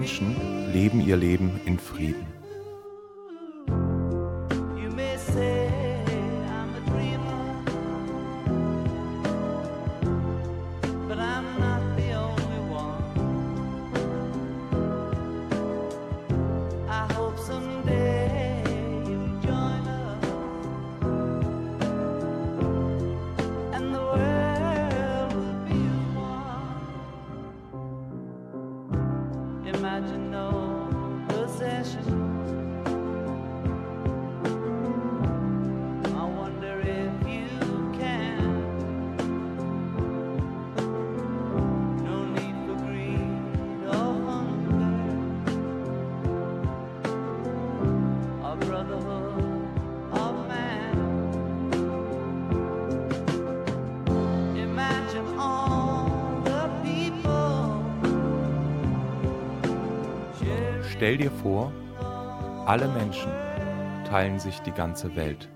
Menschen Stell dir vor, alle Menschen teilen sich die ganze Welt.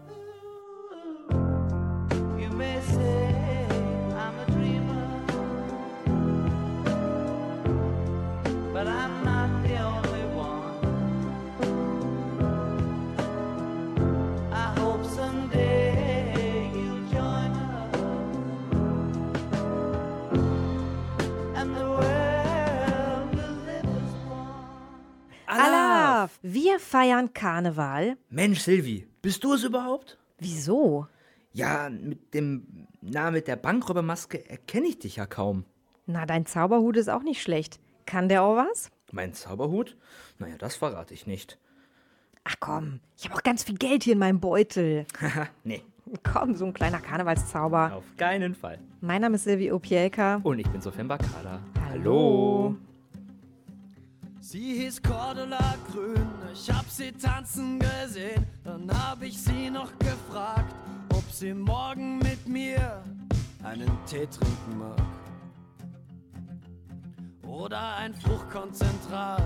Feiern Karneval. Mensch, Silvi, bist du es überhaupt? Wieso? Ja, mit dem Namen mit der Bankräubermaske erkenne ich dich ja kaum. Na, dein Zauberhut ist auch nicht schlecht. Kann der auch was? Mein Zauberhut? Naja, das verrate ich nicht. Ach komm, ich habe auch ganz viel Geld hier in meinem Beutel. Haha, nee, Komm, so ein kleiner Karnevalszauber. auf keinen Fall. Mein Name ist Silvi Opielka. Und ich bin Sofem Bakala. Hallo. Sie hieß Cordula Grün, ich hab sie tanzen gesehen. Dann hab ich sie noch gefragt, ob sie morgen mit mir einen Tee trinken mag. Oder ein Fruchtkonzentrat.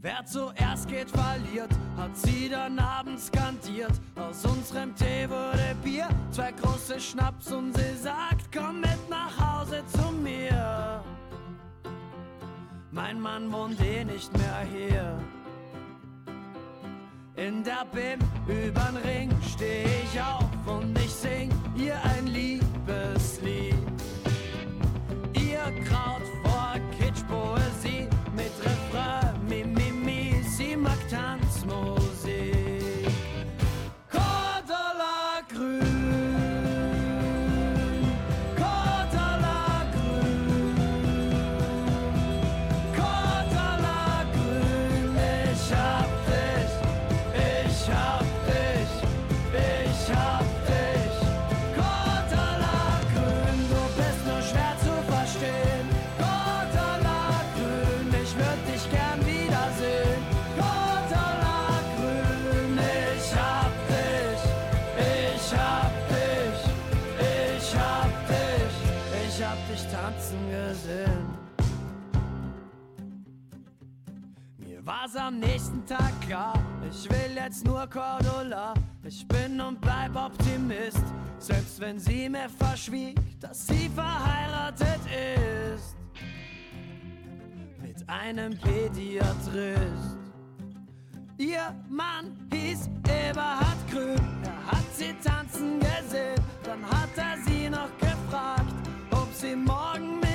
Wer zuerst geht, verliert, hat sie dann abends skandiert. Aus unserem Tee wurde Bier, zwei große Schnaps und sie sagt, komm mit nach Hause zu mir. Mein Mann wohnt eh nicht mehr hier. In der BIM übern Ring steh ich auf und ich sing ihr ein Liebeslied. tanzen gesehen. Mir war's am nächsten Tag klar, ich will jetzt nur Cordula. Ich bin und bleib Optimist, selbst wenn sie mir verschwieg, dass sie verheiratet ist. Mit einem Pädiatrist. Ihr Mann hieß Eberhard Grün, er hat sie tanzen gesehen, dann hat er sie noch gefragt, sie morgen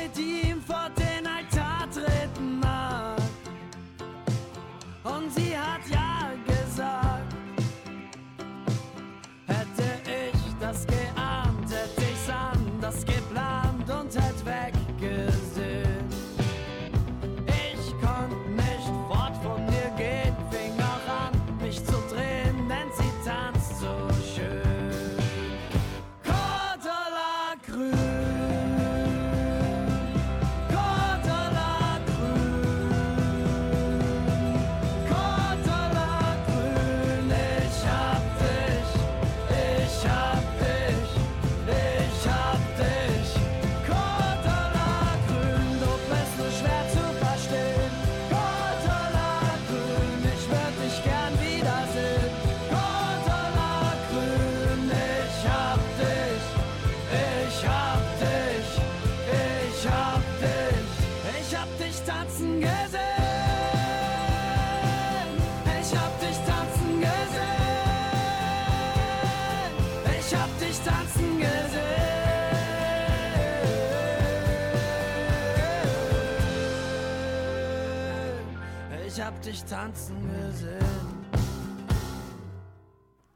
hab dich tanzen gesehen.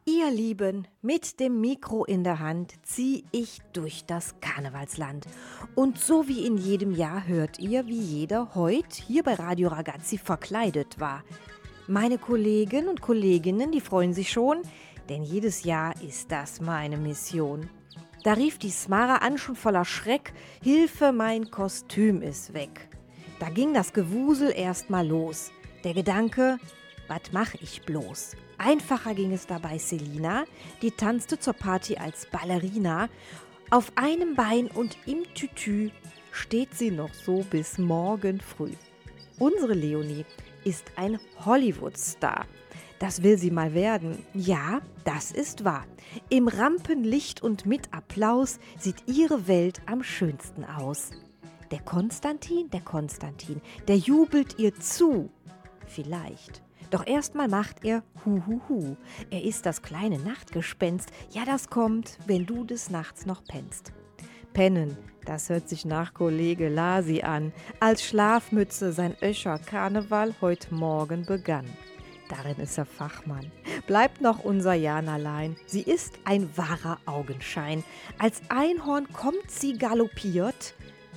Ihr Lieben, mit dem Mikro in der Hand ziehe ich durch das Karnevalsland. Und so wie in jedem Jahr hört ihr, wie jeder heute hier bei Radio Ragazzi verkleidet war. Meine Kollegen und Kolleginnen, die freuen sich schon, denn jedes Jahr ist das meine Mission. Da rief die Smara an, schon voller Schreck: Hilfe, mein Kostüm ist weg. Da ging das Gewusel erst mal los. Der Gedanke, was mach ich bloß? Einfacher ging es dabei Selina, die tanzte zur Party als Ballerina. Auf einem Bein und im Tütü steht sie noch so bis morgen früh. Unsere Leonie ist ein Hollywood-Star. Das will sie mal werden. Ja, das ist wahr. Im Rampenlicht und mit Applaus sieht ihre Welt am schönsten aus. Der Konstantin, der Konstantin, der jubelt ihr zu. Vielleicht. Doch erstmal macht er Huhuhu. Er ist das kleine Nachtgespenst. Ja, das kommt, wenn du des Nachts noch pennst. Pennen, das hört sich nach Kollege Lasi an, als Schlafmütze sein Öscher Karneval heute Morgen begann. Darin ist er Fachmann. Bleibt noch unser Jan allein. Sie ist ein wahrer Augenschein. Als Einhorn kommt sie galoppiert.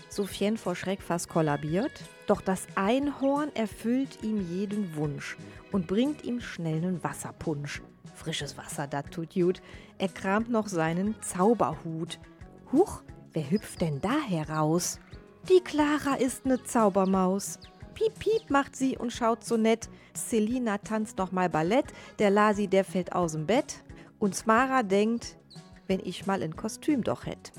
Sophien vor Schreck fast kollabiert. Doch das Einhorn erfüllt ihm jeden Wunsch und bringt ihm schnell nen Wasserpunsch. Frisches Wasser, dat tut gut. Er kramt noch seinen Zauberhut. Huch, wer hüpft denn da heraus? Die Clara ist ne Zaubermaus. Piep, piep macht sie und schaut so nett. Selina tanzt noch mal Ballett. Der Lasi, der fällt aus'm Bett. Und Smara denkt, wenn ich mal ein Kostüm doch hätt.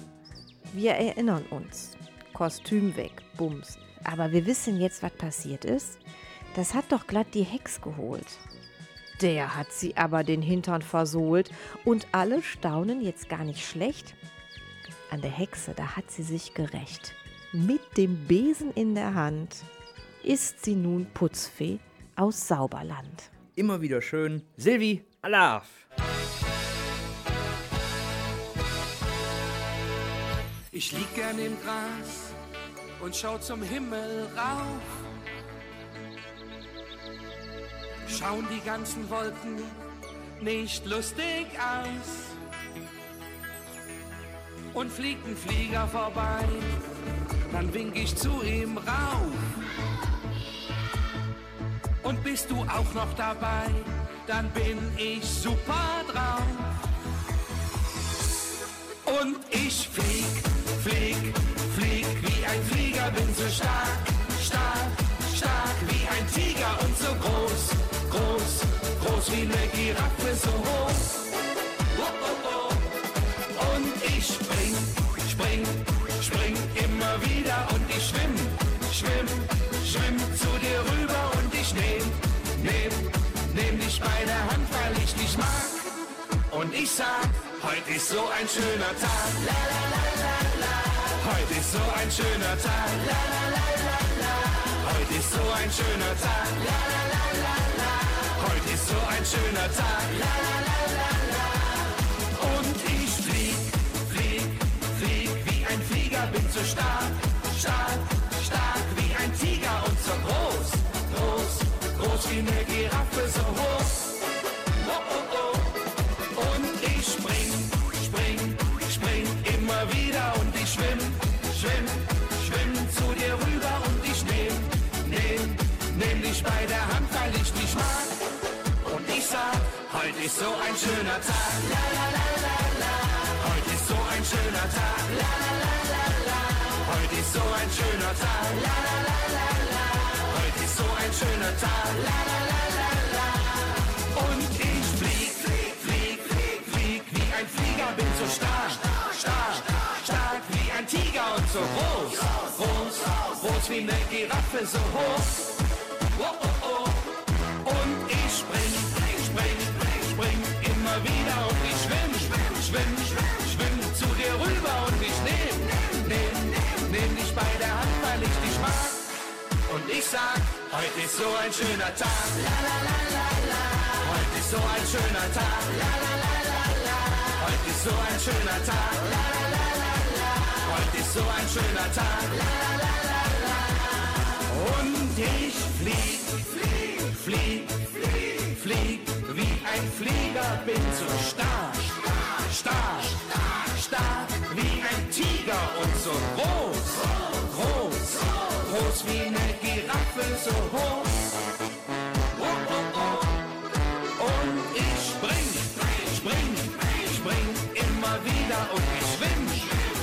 Wir erinnern uns. Kostüm weg, Bums. Aber wir wissen jetzt, was passiert ist. Das hat doch glatt die Hex geholt. Der hat sie aber den Hintern versohlt und alle staunen jetzt gar nicht schlecht. An der Hexe, da hat sie sich gerecht. Mit dem Besen in der Hand ist sie nun Putzfee aus Sauberland. Immer wieder schön. Silvi, Alaf. Ich lieg gern im Gras und schau zum Himmel rauf. Schauen die ganzen Wolken nicht lustig aus. Und fliegt ein Flieger vorbei, dann wink ich zu ihm rauf. Und bist du auch noch dabei, dann bin ich super drauf. Und ich flieg, flieg, flieg wie ein Flieger, bin so stark, stark, stark wie ein Tiger und so groß, groß, groß wie eine Giraffe, so hoch. Und ich spring, spring, spring immer wieder und ich schwimm, schwimm, schwimm zu dir rüber und ich nehm, dich bei der Hand, weil ich dich mag. Und ich sag, heute ist so ein schöner Tag. La la la ist so ein schöner Tag. La la la la la. Heute ist so ein schöner Tag. La la la la la. Heute ist so ein schöner Tag. La la la la la. Und ich flieg, flieg, flieg wie ein Flieger, bin so stark, stark, stark wie ein Tiger und so groß, groß, groß wie eine Giraffe, so hoch. Ist so ein schöner Tag. La la la la la. Heute ist so ein schöner Tag. La la la la la. Heute ist so ein schöner Tag. La la la la la. Heute ist so ein schöner Tag. La la la la la. Und ich flieg, flieg, flieg, flieg, flieg wie ein Flieger, bin so stark, stark, stark wie ein Tiger und so groß, groß, groß wie eine Giraffe, so hoch. Oh, oh, oh. Und ich sag, heute ist so ein schöner Tag. La la la la la. Heute ist so ein schöner Tag. La la la la la. Heute ist so ein schöner Tag. La la la la la. Heute ist so ein schöner Tag. La la la la la. Und ich flieg, flieg, flieg, flieg, flieg wie ein Flieger, bin so stark, stark, stark wie ein Tiger und so groß, groß wie eine Giraffe, so hoch. Oh, oh, oh. Und ich spring, spring, spring immer wieder und ich schwimm,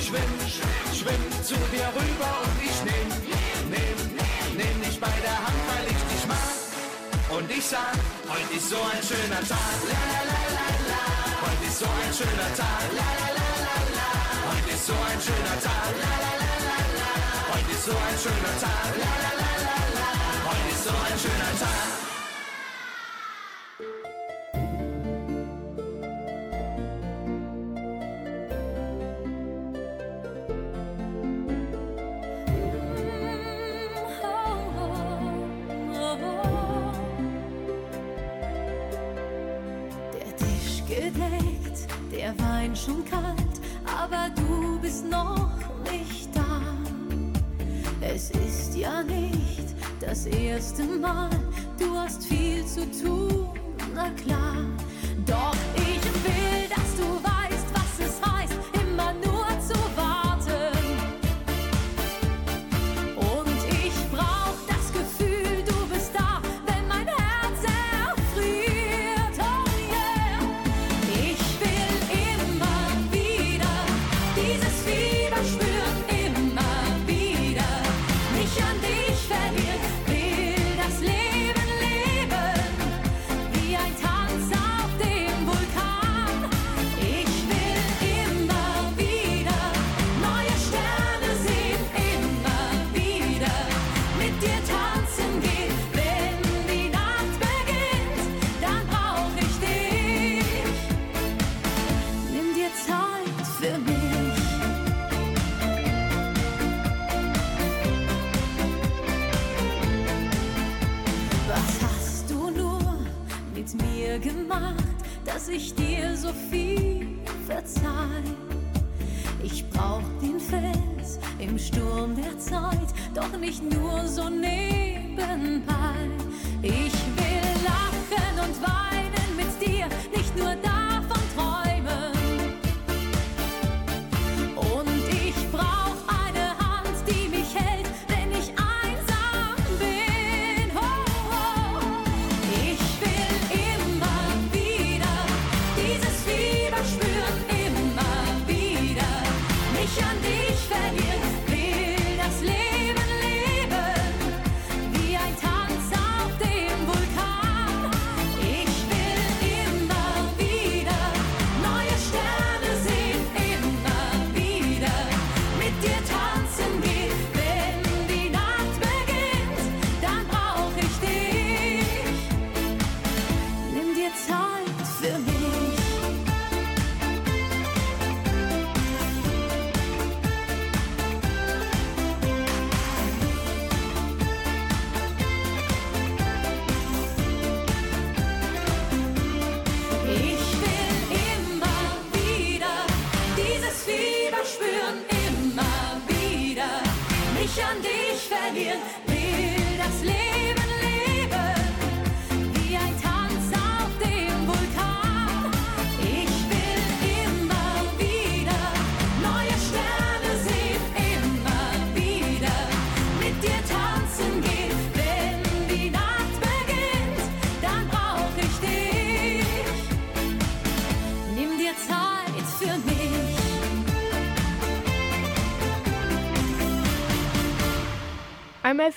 schwimm, schwimm zu dir rüber und ich nehm, nehm, nehm dich bei der Hand, weil ich dich mag. Und ich sag, heute ist so ein schöner Tag. La la la la la. Heute ist so ein schöner Tag. La la la la la. Heute ist so ein schöner Tag. La la la. So ein schöner Tag. La la la la la. Heute ist so ein schöner Tag. Der Tisch gedeckt, der Wein schon kalt, aber du bist noch. Es ist ja nicht das erste Mal, du hast viel zu tun, na klar. Doch ich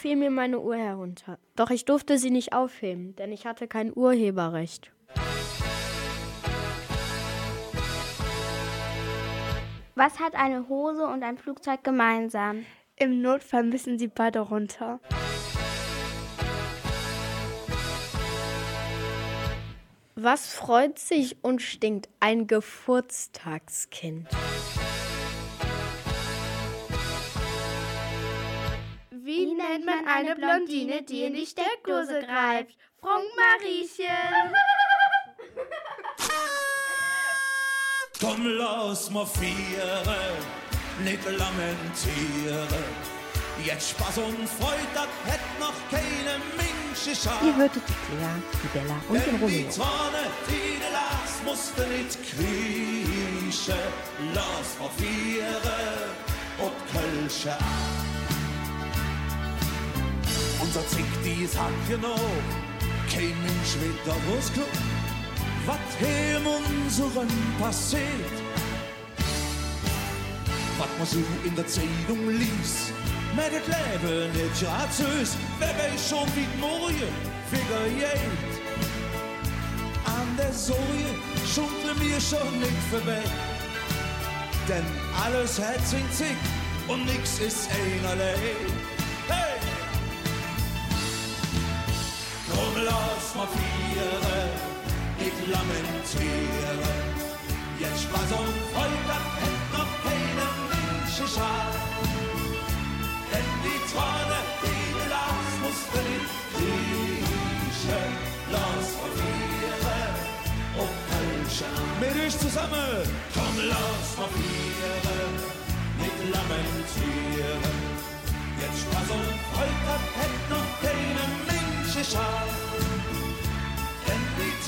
fiel mir meine Uhr herunter. Doch ich durfte sie nicht aufheben, denn ich hatte kein Urheberrecht. Was hat eine Hose und ein Flugzeug gemeinsam? Im Notfall müssen sie beide runter. Was freut sich und stinkt ein Geburtstagskind? Man eine Blondine, die in die Steckdose greift? Frank Mariechen. Komm, lass mal feiern, nicht lamentieren. Jetzt Spaß und Freude, das hätt noch keine Mensch Ihr geschafft. hörtet die Claire, die Bella und den Denn die Romeo. Die du lachst, musst du nicht kriechen. Lass mal feiern und Kölsche Unser Zick, die hat genau kein Mensch wieder was klar. Was hier in unseren passiert, was man so in der Zeitung liest. Mit dem Leben nicht ja süß, wer weiß schon wie die morgen geht. An der Sorge schunkle mir schon nicht vorbei. Denn alles hat Zick und nix ist einerlei. Komm, lass mal feiern, nicht lamentieren. Jetzt Spaß und Freude, das hätt noch keine Mensch geschafft. Denn die Träne, die du lachst, musst du nicht kriechen. Lass mal feiern, und Kölsche. Mit euch zusammen, komm, lass mal feiern, nicht lamentieren. Jetzt Spaß und Freude, das hätt noch keine Mensch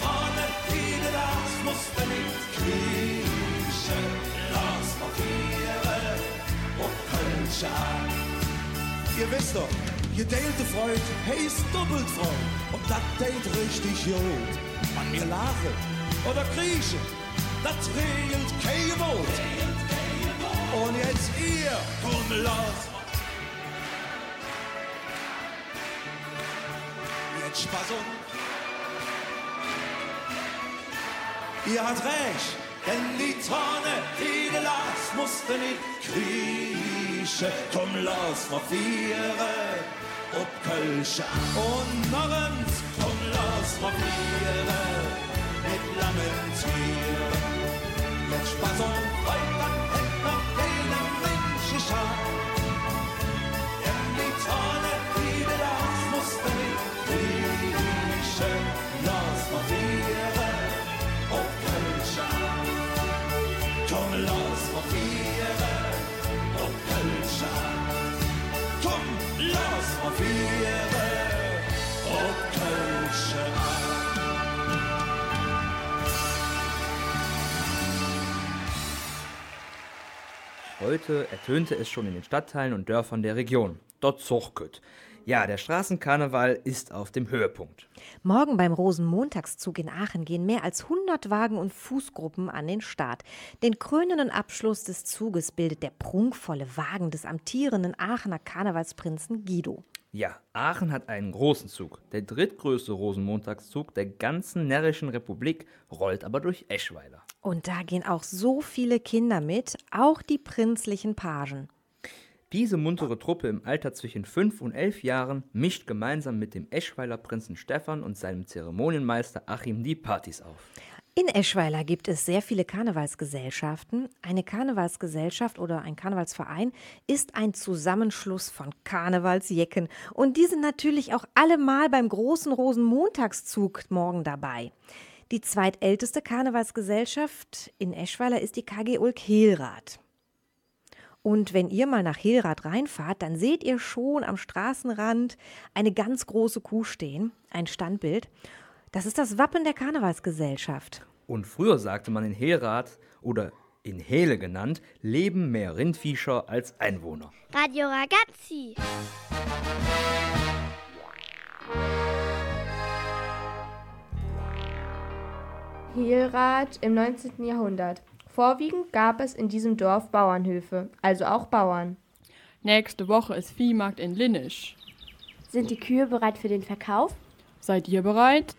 Träne, die du lachst, musst du nicht kriechen. Lass mal feiern, und Kölsche an. Ihr wisst doch, geteilte Freude heißt doppelt Freude. Und das tät richtig gut. An mir lachen oder kriechen, das regelt kein Wort. Und jetzt ihr, komm los. Jetzt und Ihr habt recht, denn die Tonne, die du lachst, musst du nicht kriechen. Komm, lass mal vieren, ob Kölsche und Norrens. Komm, lass mal vieren, nicht lamentieren. Jetzt Spaß und Freude, das hätt noch keiner Mensch geschafft. Heute ertönte es schon in den Stadtteilen und Dörfern der Region. Dort Zuchkütt. Ja, der Straßenkarneval ist auf dem Höhepunkt. Morgen beim Rosenmontagszug in Aachen gehen mehr als 100 Wagen und Fußgruppen an den Start. Den krönenden Abschluss des Zuges bildet der prunkvolle Wagen des amtierenden Aachener Karnevalsprinzen Guido. Ja, Aachen hat einen großen Zug. Der drittgrößte Rosenmontagszug der ganzen närrischen Republik rollt aber durch Eschweiler. Und da gehen auch so viele Kinder mit, auch die prinzlichen Pagen. Diese muntere Truppe im Alter zwischen 5 und 11 Jahren mischt gemeinsam mit dem Eschweiler Prinzen Stefan und seinem Zeremonienmeister Achim die Partys auf. In Eschweiler gibt es sehr viele Karnevalsgesellschaften. Eine Karnevalsgesellschaft oder ein Karnevalsverein ist ein Zusammenschluss von Karnevalsjecken. Und die sind natürlich auch allemal beim großen Rosenmontagszug morgen dabei. Die zweitälteste Karnevalsgesellschaft in Eschweiler ist die KG Ulk Hehlrath. Und wenn ihr mal nach Hilrath reinfahrt, dann seht ihr schon am Straßenrand eine ganz große Kuh stehen, ein Standbild. Das ist das Wappen der Karnevalsgesellschaft. Und früher sagte man in Helrath oder in Hele genannt, leben mehr Rindviecher als Einwohner. Radio Ragazzi. Hilrath im 19. Jahrhundert. Vorwiegend gab es in diesem Dorf Bauernhöfe, also auch Bauern. Nächste Woche ist Viehmarkt in Linnisch. Sind die Kühe bereit für den Verkauf? Seid ihr bereit?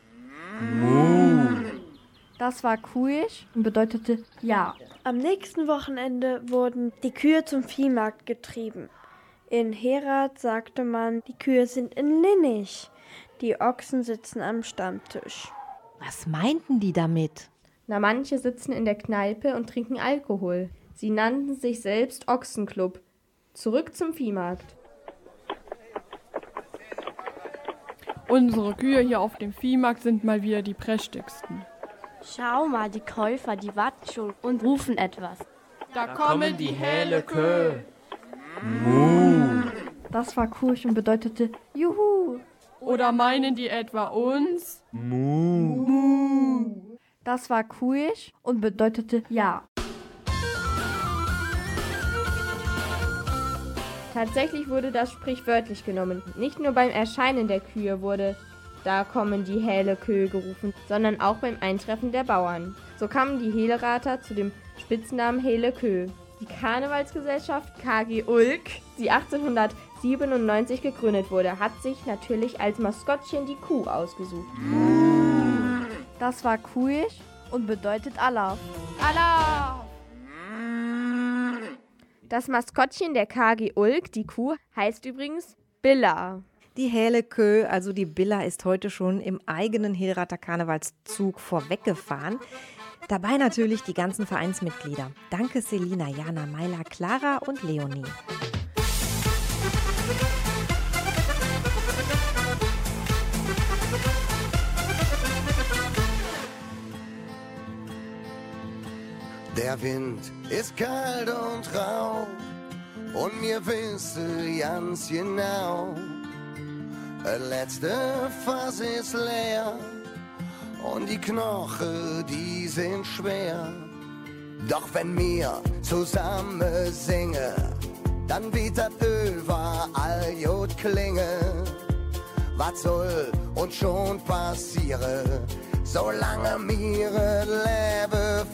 Das war kuhisch und bedeutete ja. Am nächsten Wochenende wurden die Kühe zum Viehmarkt getrieben. In Herat sagte man, die Kühe sind in Linnich. Die Ochsen sitzen am Stammtisch. Was meinten die damit? Na, manche sitzen in der Kneipe und trinken Alkohol. Sie nannten sich selbst Ochsenclub. Zurück zum Viehmarkt. Unsere Kühe hier auf dem Viehmarkt sind mal wieder die prächtigsten. Schau mal, die Käufer, die warten schon und rufen etwas. Da, kommen die helle Kühe. Das war kuhisch und bedeutete Juhu. Oder meinen die etwa uns? Das war kuhisch und bedeutete ja. Tatsächlich wurde das sprichwörtlich genommen. Nicht nur beim Erscheinen der Kühe wurde da kommen die Hähle Kühe gerufen, sondern auch beim Eintreffen der Bauern. So kamen die Helerater zu dem Spitznamen Hele Kö. Die Karnevalsgesellschaft KG Ulk, die 1897 gegründet wurde, hat sich natürlich als Maskottchen die Kuh ausgesucht. Das war kuhisch und bedeutet Allah. Allah! Das Maskottchen der KG Ulk, die Kuh, heißt übrigens Billa. Die Hählekö, also die Billa, ist heute schon im eigenen Hilrater Karnevalszug vorweggefahren. Dabei natürlich die ganzen Vereinsmitglieder. Danke Selina, Jana, Meiler, Clara und Leonie. Der Wind ist kalt und rau und mir wissen ganz genau, letzte Fass ist leer und die Knochen, die sind schwer. Doch wenn wir zusammen singen, dann wird das überall gut klingen. Was soll uns schon passieren, solange wir das Leben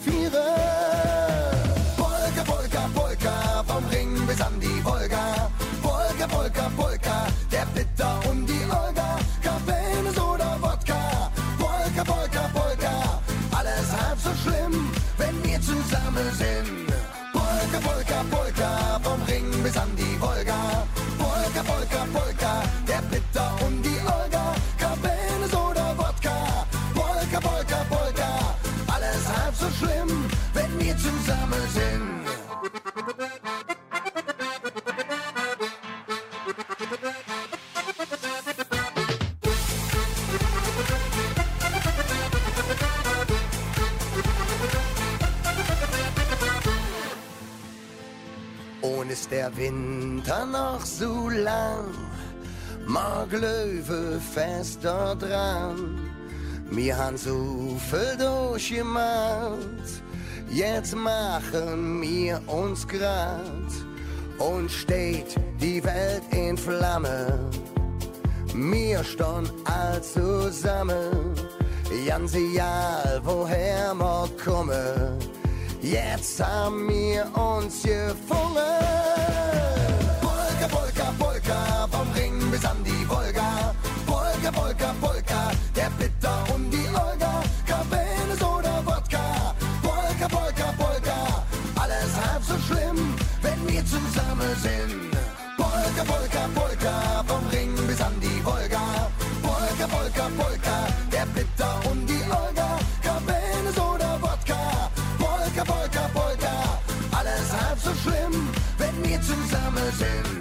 Winter noch so lang, mag Löwe fester dran. Wir han so viel durchgemacht, jetzt machen wir uns grad und steht die Welt in Flamme. Wir stehen all zusammen, ganz egal woher wir kommen. Jetzt haben wir uns gefunden. Polka, Polka, Polka, der Bitter und die Olga. Cabernet oder Wodka. Polka, Polka, Polka, alles halb so schlimm, wenn wir zusammen sind. Polka, Polka, Polka, vom Ring bis an die Wolga. Polka, Polka, Polka, der Bitter und die Olga. Cabernet oder Wodka. Polka, Polka, Polka, alles halb so schlimm, wenn wir zusammen sind.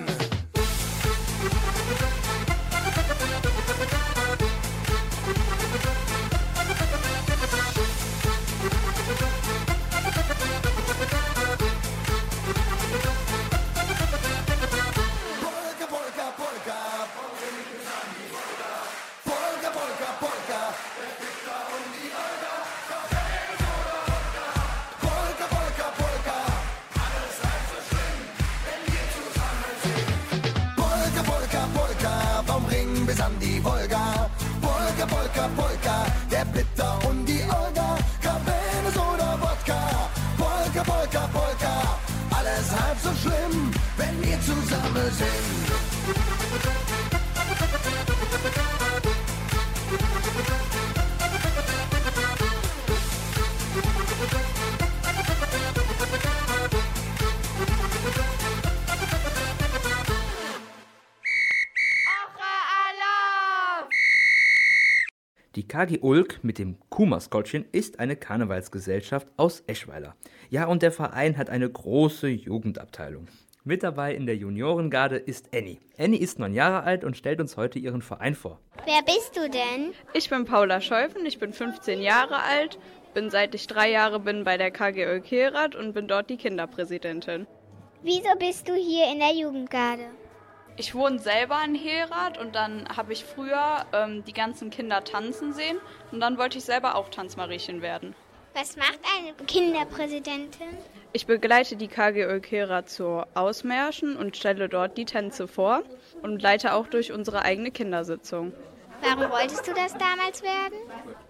Die KG Ulk mit dem Kuhmaskottchen ist eine Karnevalsgesellschaft aus Eschweiler. Ja, und der Verein hat eine große Jugendabteilung. Mit dabei in der Juniorengarde ist Annie. Annie ist neun Jahre alt und stellt uns heute ihren Verein vor. Wer bist du denn? Ich bin Paula Scheufen, ich bin 15 Jahre alt, bin seit ich drei Jahre bin bei der KG Ölkehrat und bin dort die Kinderpräsidentin. Wieso bist du hier in der Jugendgarde? Ich wohne selber in Herath und dann habe ich früher ähm, die ganzen Kinder tanzen sehen und dann wollte ich selber auch Tanzmariechen werden. Was macht eine Kinderpräsidentin? Ich begleite die KG Ölkehra zu Ausmärschen und stelle dort die Tänze vor und leite auch durch unsere eigene Kindersitzung. Warum wolltest du das damals werden?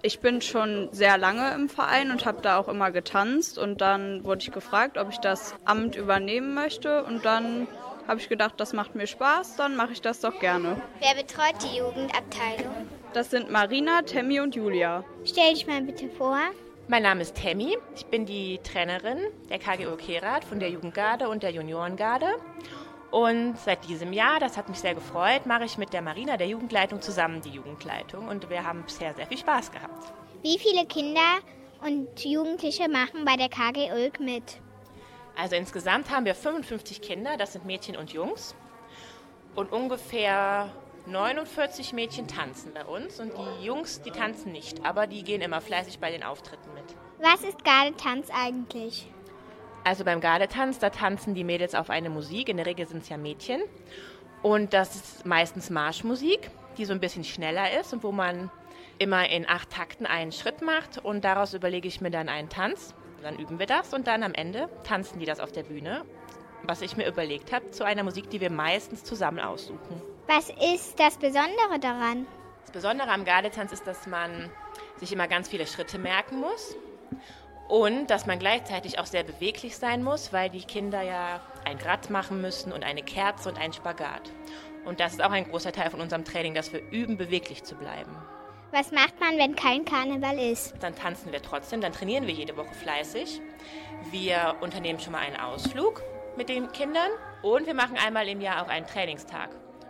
Ich bin schon sehr lange im Verein und habe da auch immer getanzt und dann wurde ich gefragt, ob ich das Amt übernehmen möchte und dann habe ich gedacht, das macht mir Spaß, dann mache ich das doch gerne. Wer betreut die Jugendabteilung? Das sind Marina, Temmi und Julia. Stell dich mal bitte vor. Mein Name ist Tammy. Ich bin die Trainerin der KGO Kerat von der Jugendgarde und der Juniorengarde. Und seit diesem Jahr, das hat mich sehr gefreut, mache ich mit der Marina, der Jugendleitung, zusammen die Jugendleitung. Und wir haben bisher sehr viel Spaß gehabt. Wie viele Kinder und Jugendliche machen bei der KG Ulk mit? Also insgesamt haben wir 55 Kinder, das sind Mädchen und Jungs. Und ungefähr 49 Mädchen tanzen bei uns. Und die Jungs, die tanzen nicht, aber die gehen immer fleißig bei den Auftritten mit. Was ist Gardetanz eigentlich? Also beim Gardetanz, da tanzen die Mädels auf eine Musik. In der Regel sind es ja Mädchen. Und das ist meistens Marschmusik, die so ein bisschen schneller ist und wo man immer in acht Takten einen Schritt macht. Und daraus überlege ich mir dann einen Tanz. Dann üben wir das und dann am Ende tanzen die das auf der Bühne. Was ich mir überlegt habe, zu einer Musik, die wir meistens zusammen aussuchen. Was ist das Besondere daran? Das Besondere am Gardetanz ist, dass man sich immer ganz viele Schritte merken muss und dass man gleichzeitig auch sehr beweglich sein muss, weil die Kinder ja ein Grad machen müssen und eine Kerze und einen Spagat. Und das ist auch ein großer Teil von unserem Training, dass wir üben, beweglich zu bleiben. Was macht man, wenn kein Karneval ist? Dann tanzen wir trotzdem, dann trainieren wir jede Woche fleißig. Wir unternehmen schon mal einen Ausflug mit den Kindern und wir machen einmal im Jahr auch einen Trainingstag,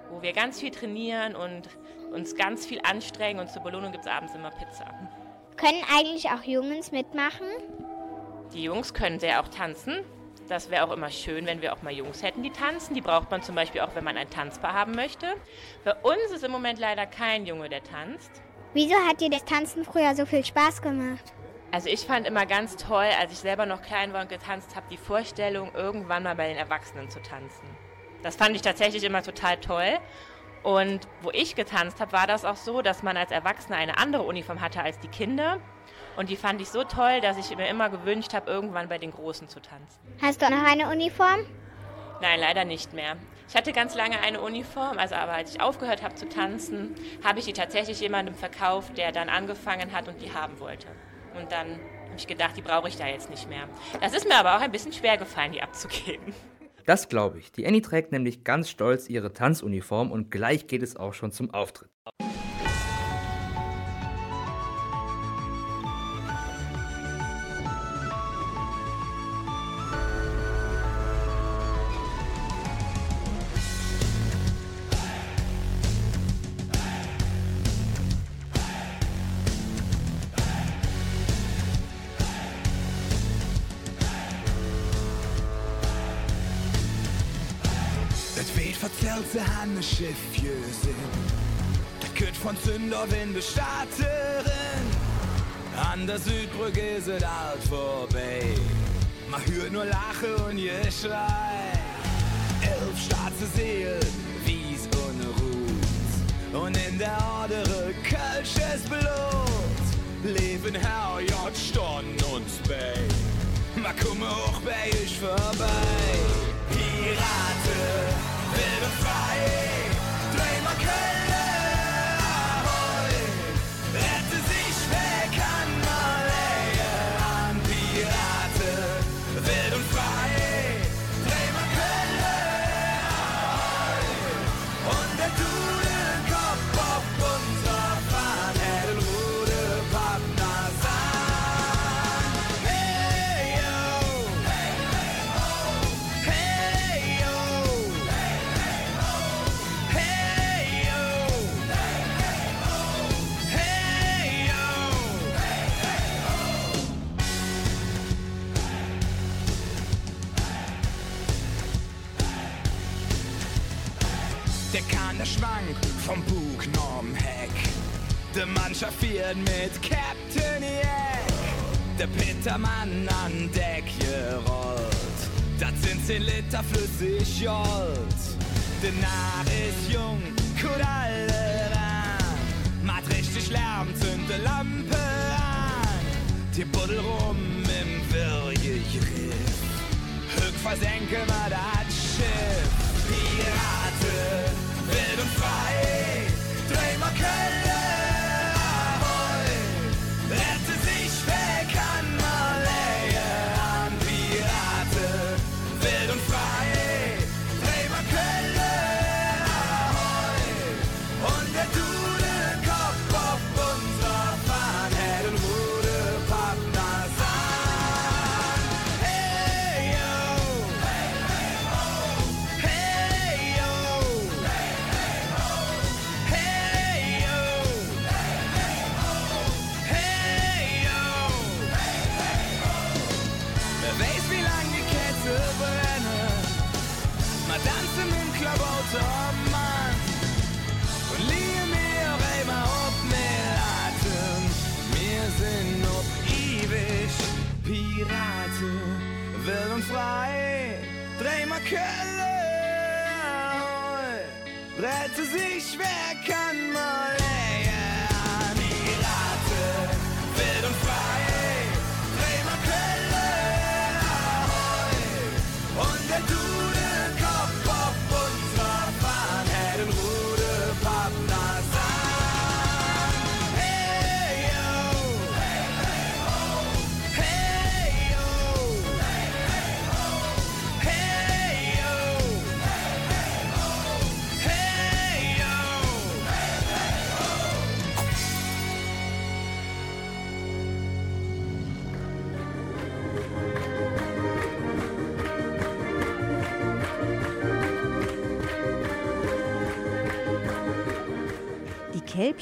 wo wir ganz viel trainieren und uns ganz viel anstrengen und zur Belohnung gibt es abends immer Pizza. Können eigentlich auch Jungs mitmachen? Die Jungs können sehr auch tanzen. Das wäre auch immer schön, wenn wir auch mal Jungs hätten, die tanzen. Die braucht man zum Beispiel auch, wenn man ein Tanzpaar haben möchte. Bei uns ist im Moment leider kein Junge, der tanzt. Wieso hat dir das Tanzen früher so viel Spaß gemacht? Also ich fand immer ganz toll, als ich selber noch klein war und getanzt habe, die Vorstellung, irgendwann mal bei den Erwachsenen zu tanzen. Das fand ich tatsächlich immer total toll. Und wo ich getanzt habe, war das auch so, dass man als Erwachsener eine andere Uniform hatte als die Kinder. Und die fand ich so toll, dass ich mir immer gewünscht habe, irgendwann bei den Großen zu tanzen. Hast du noch eine Uniform? Nein, leider nicht mehr. Ich hatte ganz lange eine Uniform, also aber als ich aufgehört habe zu tanzen, habe ich die tatsächlich jemandem verkauft, der dann angefangen hat und die haben wollte. Und dann habe ich gedacht, die brauche ich da jetzt nicht mehr. Das ist mir aber auch ein bisschen schwer gefallen, die abzugeben. Das glaube ich. Die Annie trägt nämlich ganz stolz ihre Tanzuniform und gleich geht es auch schon zum Auftritt. Verzerrte Hanne Schiffjösen. Das kürt von Zünderwind bis. An der Südbrücke ist es alt vorbei. Man hört nur Lache und Geschrei. Elf schwarze Seelen, wies und ruht. Und in der Ordere kölsches Blut. Leben Herr, J, Stonn und Spey. Ma komme hoch bei euch vorbei. Pirate, terrifying Schwank vom Bug norm Heck. Der Mann schaffiert mit Captain Jack. Der Petermann an Deck gerollt. Das sind 10 Liter flüssig Jolt. Der Narr ist jung, gut alle ran. Macht richtig Lärm, zünd de Lampe an. Die Buddel rum im Wirrjegriff. Höck versenke mal das Schiff. Pirate. okay.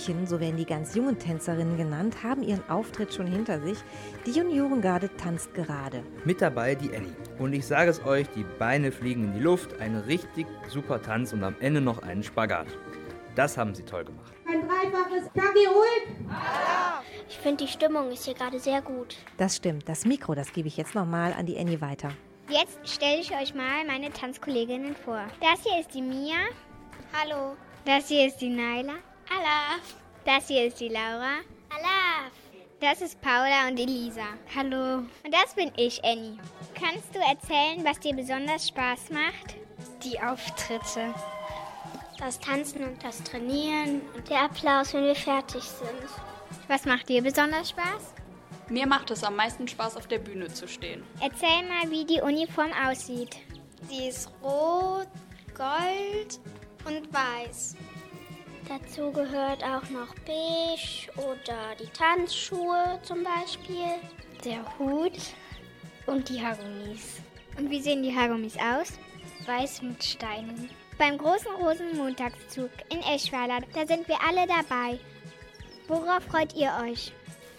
Kälbchen, so werden die ganz jungen Tänzerinnen genannt, haben ihren Auftritt schon hinter sich. Die Juniorengarde tanzt gerade. Mit dabei die Annie. Und ich sage es euch, die Beine fliegen in die Luft, ein richtig super Tanz und am Ende noch einen Spagat. Das haben sie toll gemacht. Ein dreifaches Kaki Ulk. Ich finde, die Stimmung ist hier gerade sehr gut. Das stimmt. Das Mikro, das gebe ich jetzt nochmal an die Annie weiter. Jetzt stelle ich euch mal meine Tanzkolleginnen vor. Das hier ist die Mia. Hallo. Das hier ist die Naila. Hallo. Das hier ist die Laura. Hallo. Das ist Paula und Elisa. Hallo. Und das bin ich, Annie. Kannst du erzählen, was dir besonders Spaß macht? Die Auftritte. Das Tanzen und das Trainieren und der Applaus, wenn wir fertig sind. Was macht dir besonders Spaß? Mir macht es am meisten Spaß, auf der Bühne zu stehen. Erzähl mal, wie die Uniform aussieht. Sie ist rot, gold und weiß. Dazu gehört auch noch beige oder die Tanzschuhe zum Beispiel. Der Hut und die Haargummis. Und wie sehen die Haargummis aus? Weiß mit Steinen. Beim großen Rosenmontagszug in Eschweiler, da sind wir alle dabei. Worauf freut ihr euch?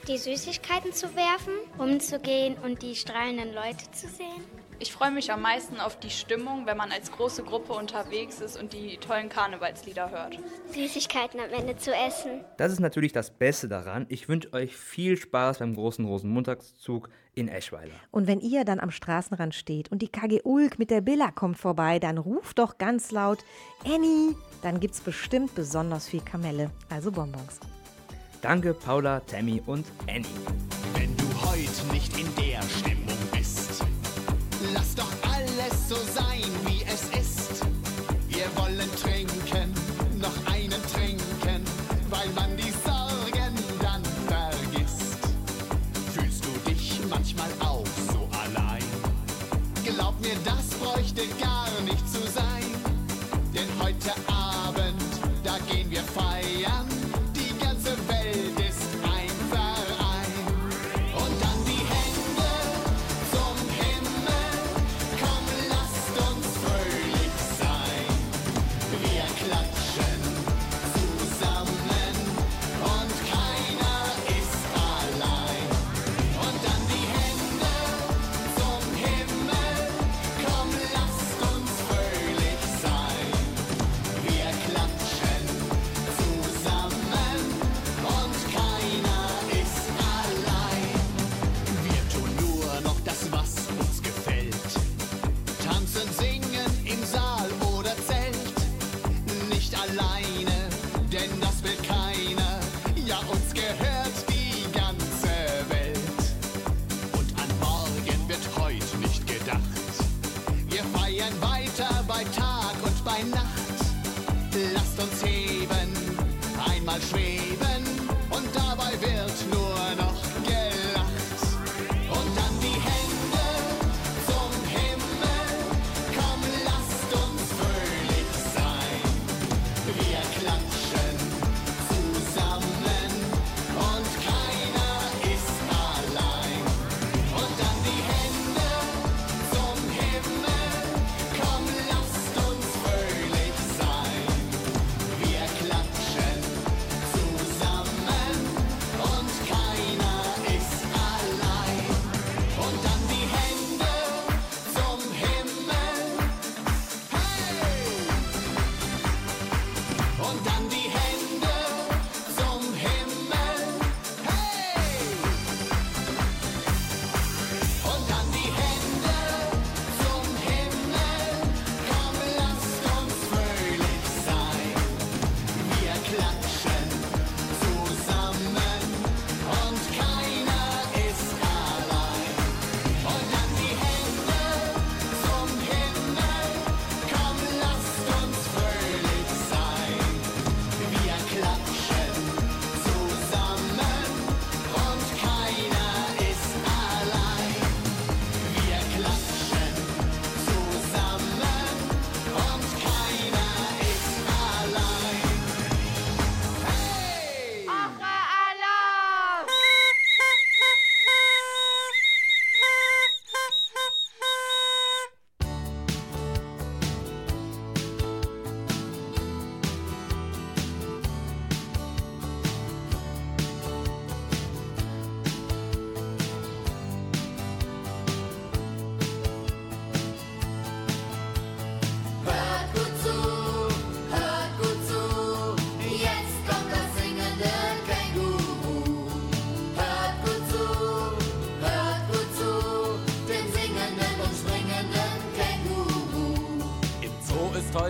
Die Süßigkeiten zu werfen, umzugehen und die strahlenden Leute zu sehen? Ich freue mich am meisten auf die Stimmung, wenn man als große Gruppe unterwegs ist und die tollen Karnevalslieder hört. Süßigkeiten am Ende zu essen. Das ist natürlich das Beste daran. Ich wünsche euch viel Spaß beim großen Rosenmontagszug in Eschweiler. Und wenn ihr dann am Straßenrand steht und die KG Ulk mit der Billa kommt vorbei, dann ruft doch ganz laut Annie. Dann gibt's bestimmt besonders viel Kamelle, also Bonbons. Danke Paula, Tammy und Annie. Wenn du heute nicht in der Stimmung so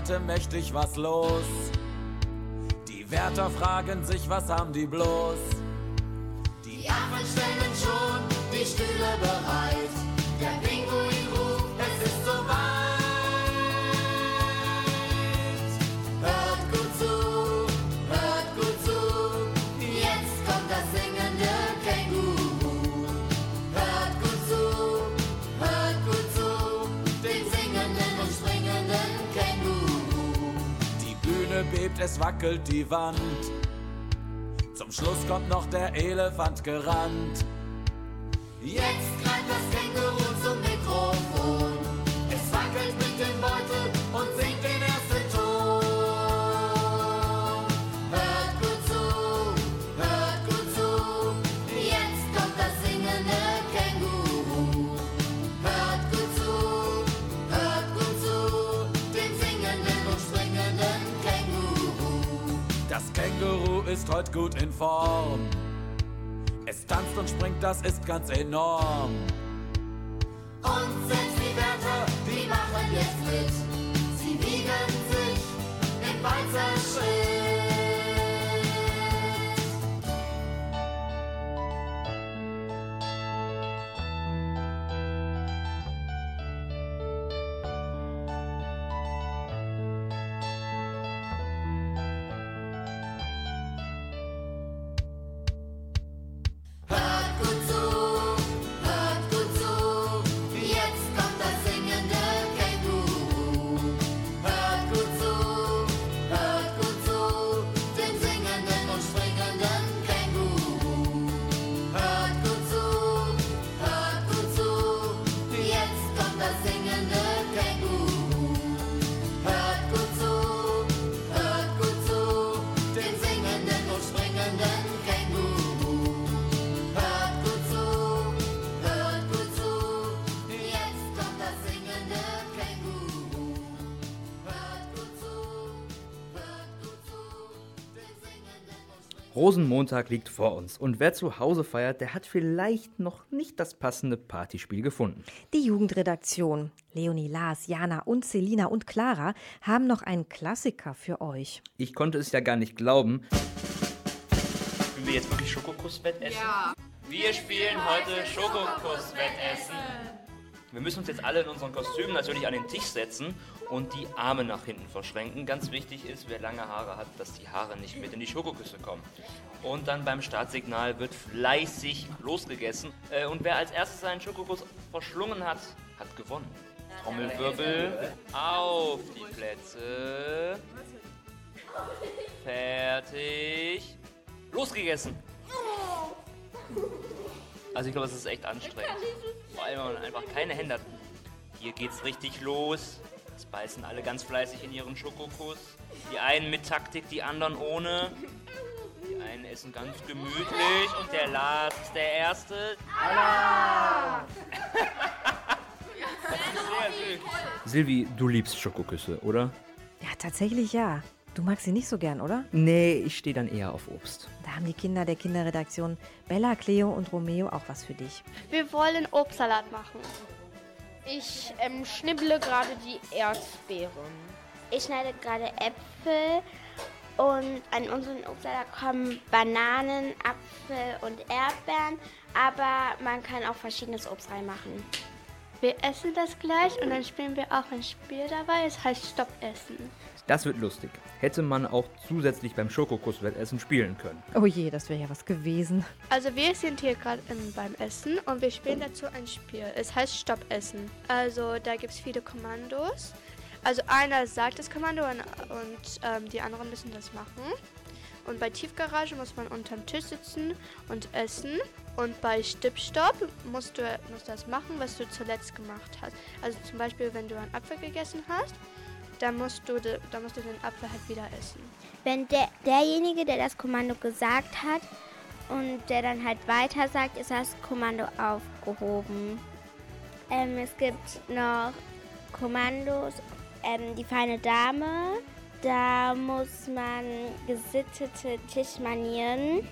Seite mächtig was los. Die Wärter fragen sich, was haben die bloß? Die Affen stellen schon die Stühle bereit. Es wackelt die Wand. Zum Schluss kommt noch der Elefant gerannt. Jetzt ist heute gut in Form. Es tanzt und springt, das ist ganz enorm. Und selbst die Wärter, die machen jetzt mit. Rosenmontag liegt vor uns und wer zu Hause feiert, der hat vielleicht noch nicht das passende Partyspiel gefunden. Die Jugendredaktion, Leonie, Lars, Jana und Selina und Clara haben noch einen Klassiker für euch. Ich konnte es ja gar nicht glauben. Können wir jetzt wirklich Schokokusswettessen? Ja. Wir spielen heute Schokokusswettessen. Wir müssen uns jetzt alle in unseren Kostümen natürlich an den Tisch setzen und die Arme nach hinten verschränken. Ganz wichtig ist, wer lange Haare hat, dass die Haare nicht mit in die Schokoküsse kommen. Und dann beim Startsignal wird fleißig losgegessen. Äh, Und wer als erstes seinen Schokokuss verschlungen hat, hat gewonnen. Trommelwirbel auf die Plätze. Fertig. Losgegessen. Also ich glaube, es ist echt anstrengend. Vor allem, wenn man einfach keine Hände hat. Hier geht's richtig los. Es beißen alle ganz fleißig in ihren Schokokuss. Die einen mit Taktik, die anderen ohne. Die einen essen ganz gemütlich und der Lars ist der Erste. Sehr süß. Silvi, du liebst Schokoküsse, oder? Ja, tatsächlich ja. Du magst sie nicht so gern, oder? Nee, ich stehe dann eher auf Obst. Da haben die Kinder der Kinderredaktion Bella, Cleo und Romeo auch was für dich. Wir wollen Obstsalat machen. Ich ähm, schnibble gerade die Erdbeeren. Ich schneide gerade Äpfel und an unseren Obstsalat kommen Bananen, Apfel und Erdbeeren, aber man kann auch verschiedenes Obst reinmachen. Wir essen das gleich und dann spielen wir auch ein Spiel dabei. Es heißt Stopp essen. Das wird lustig. Hätte man auch zusätzlich beim Schokokusswettessen spielen können. Oh je, das wäre ja was gewesen. Also wir sind hier gerade im- beim Essen und wir spielen dazu ein Spiel. Es heißt Stopp essen. Also da gibt es viele Kommandos. Also einer sagt das Kommando und, und ähm, die anderen müssen das machen. Und bei Tiefgarage muss man unterm Tisch sitzen und essen. Und bei Stippstopp musst du, musst du das machen, was du zuletzt gemacht hast. Also zum Beispiel, wenn du einen Apfel gegessen hast, dann musst du, de, musst du den Apfel halt wieder essen. Wenn der, derjenige, der das Kommando gesagt hat und der dann halt weiter sagt, ist das Kommando aufgehoben. Ähm, es gibt noch Kommandos, ähm, die feine Dame. Da muss man gesittete Tischmanieren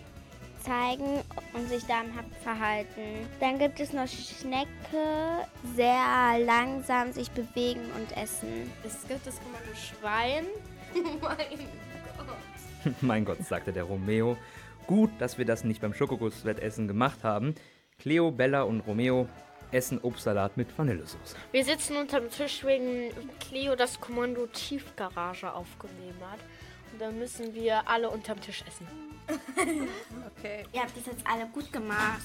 zeigen und sich damenhaft verhalten. Dann gibt es noch Schnecke, sehr langsam sich bewegen und essen. Es gibt das Kommando Schwein. mein Gott. mein Gott, sagte der Romeo. Gut, dass wir das nicht beim Schokokusswettessen gemacht haben. Cleo, Bella und Romeo essen Obstsalat mit Vanillesoße. Wir sitzen unterm Tisch, wegen Cleo das Kommando Tiefgarage aufgenommen hat. Und dann müssen wir alle unterm Tisch essen. Okay. Ihr habt das jetzt alle gut gemacht.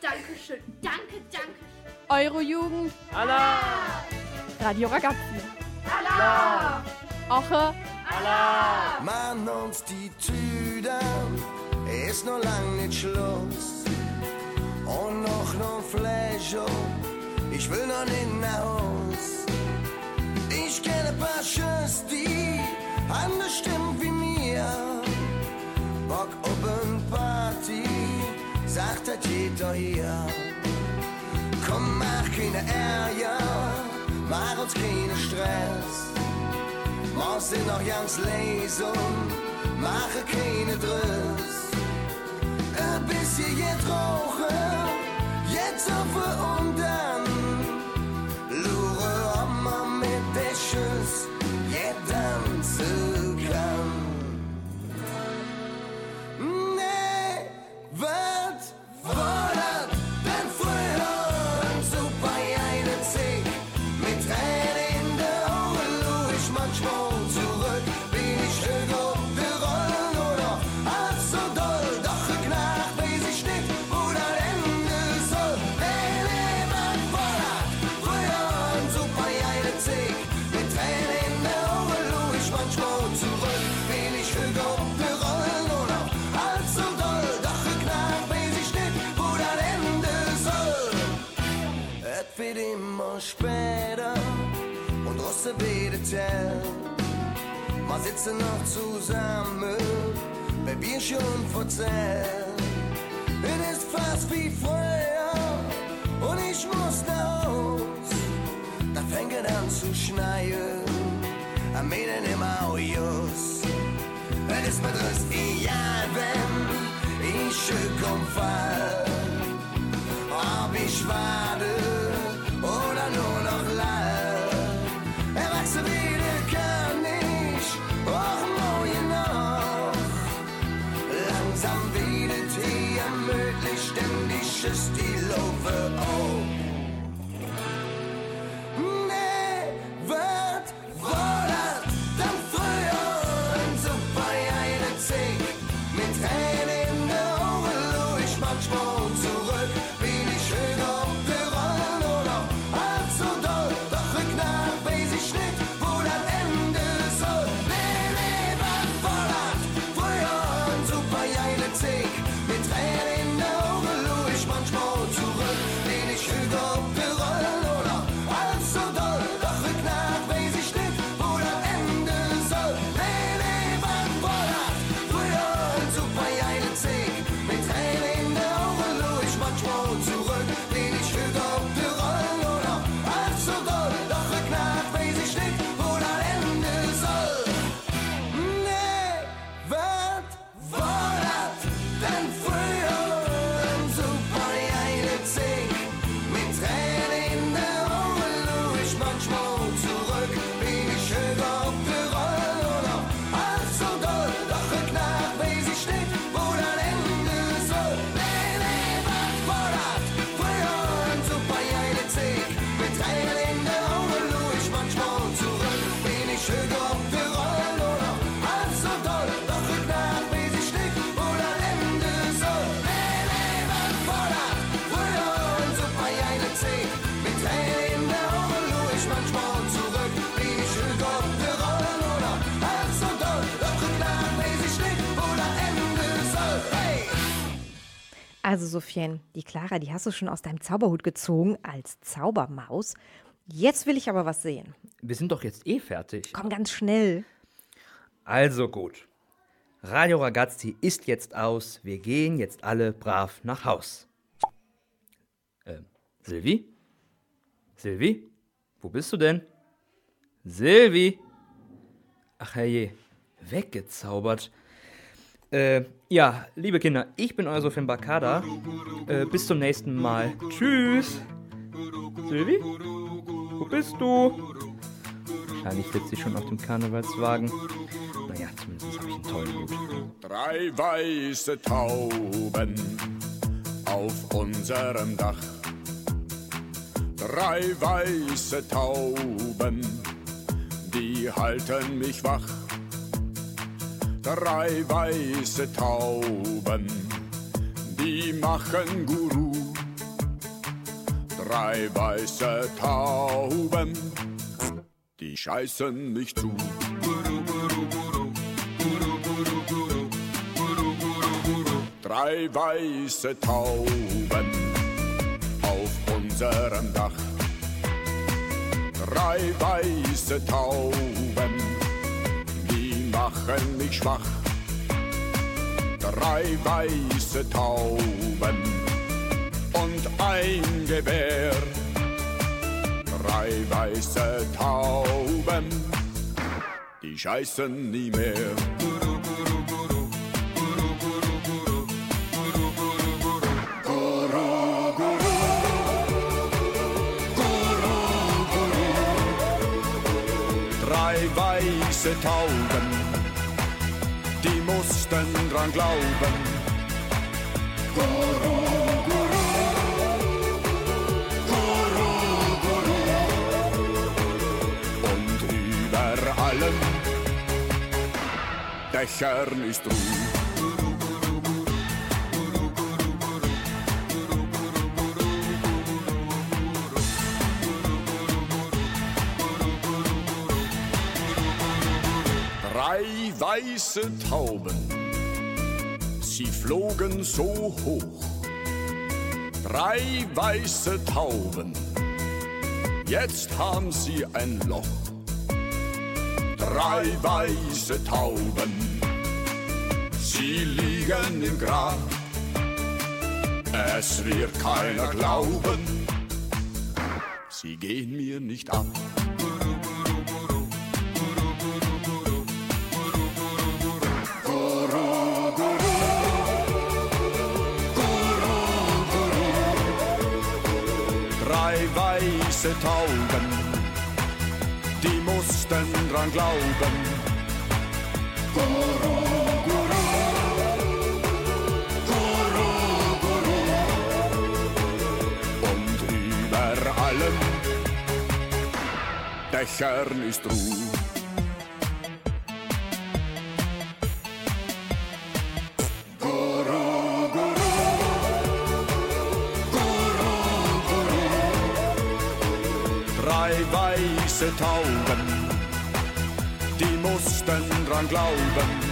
Dankeschön. Danke, danke. Eurojugend. Allah. Radio Ragazzi. Allah. Oche. Mann uns die Tüden, ist noch lang nicht Schluss. Und noch noch Fläche, ich will noch nicht nach Haus. Ich kenne ein paar Schüsse, die anders stimmen wie mir. Bock oben Party, sagt das jeder hier. Komm, mach keine Ärger, mach uns keinen Stress. Morgen sind noch ganz Lesung, mache keine Driss. Ein bisschen jetzt rauchen, jetzt auf und dann. Wir sitzen noch zusammen, bei Bier schon verzählt. Es ist fast wie früher und ich muss nach Haus. Da fängt es an zu schneien, am Ende immer auch just. Es ist mir das egal, wenn ich komm fall. Ob ich warte Also Sophien, die Clara, die hast du schon aus deinem Zauberhut gezogen als Zaubermaus. Jetzt will ich aber was sehen. Wir sind doch jetzt eh fertig. Komm ganz schnell. Also gut. Radio Ragazzi ist jetzt aus. Wir gehen jetzt alle brav nach Haus. Ähm, Silvi? Silvi? Wo bist du denn? Silvi? Ach herrje, weggezaubert. Äh, ja, liebe Kinder, ich bin euer Sofin Bakada. Äh, bis zum nächsten Mal. Tschüss. Silvi? Wo bist du? Wahrscheinlich sitzt sie schon auf dem Karnevalswagen. Naja, zumindest habe ich einen tollen Hut. Drei weiße Tauben auf unserem Dach. Drei weiße Tauben, die halten mich wach. Drei weiße Tauben, die machen Guru. Drei weiße Tauben, die scheißen mich zu. Drei weiße Tauben auf unserem Dach. Drei weiße Tauben, machen mich schwach. Drei weiße Tauben und ein Gewehr. Drei weiße Tauben, die scheißen nie mehr. Weiße Tauben, mussten dran glauben. Guru, Guru, Guru, Guru. Und über allen Dächern ist Ruhe. Weiße Tauben, sie flogen so hoch. Drei weiße Tauben, jetzt haben sie ein Loch. Drei weiße Tauben, sie liegen im Grab. Es wird keiner glauben, sie gehen mir nicht ab. Weiße Tauben, die mussten dran glauben. Guru, Guru, Guru, Guru. Und über allen Dächern ist Ruhe. Weiße Tauben, die mussten dran glauben.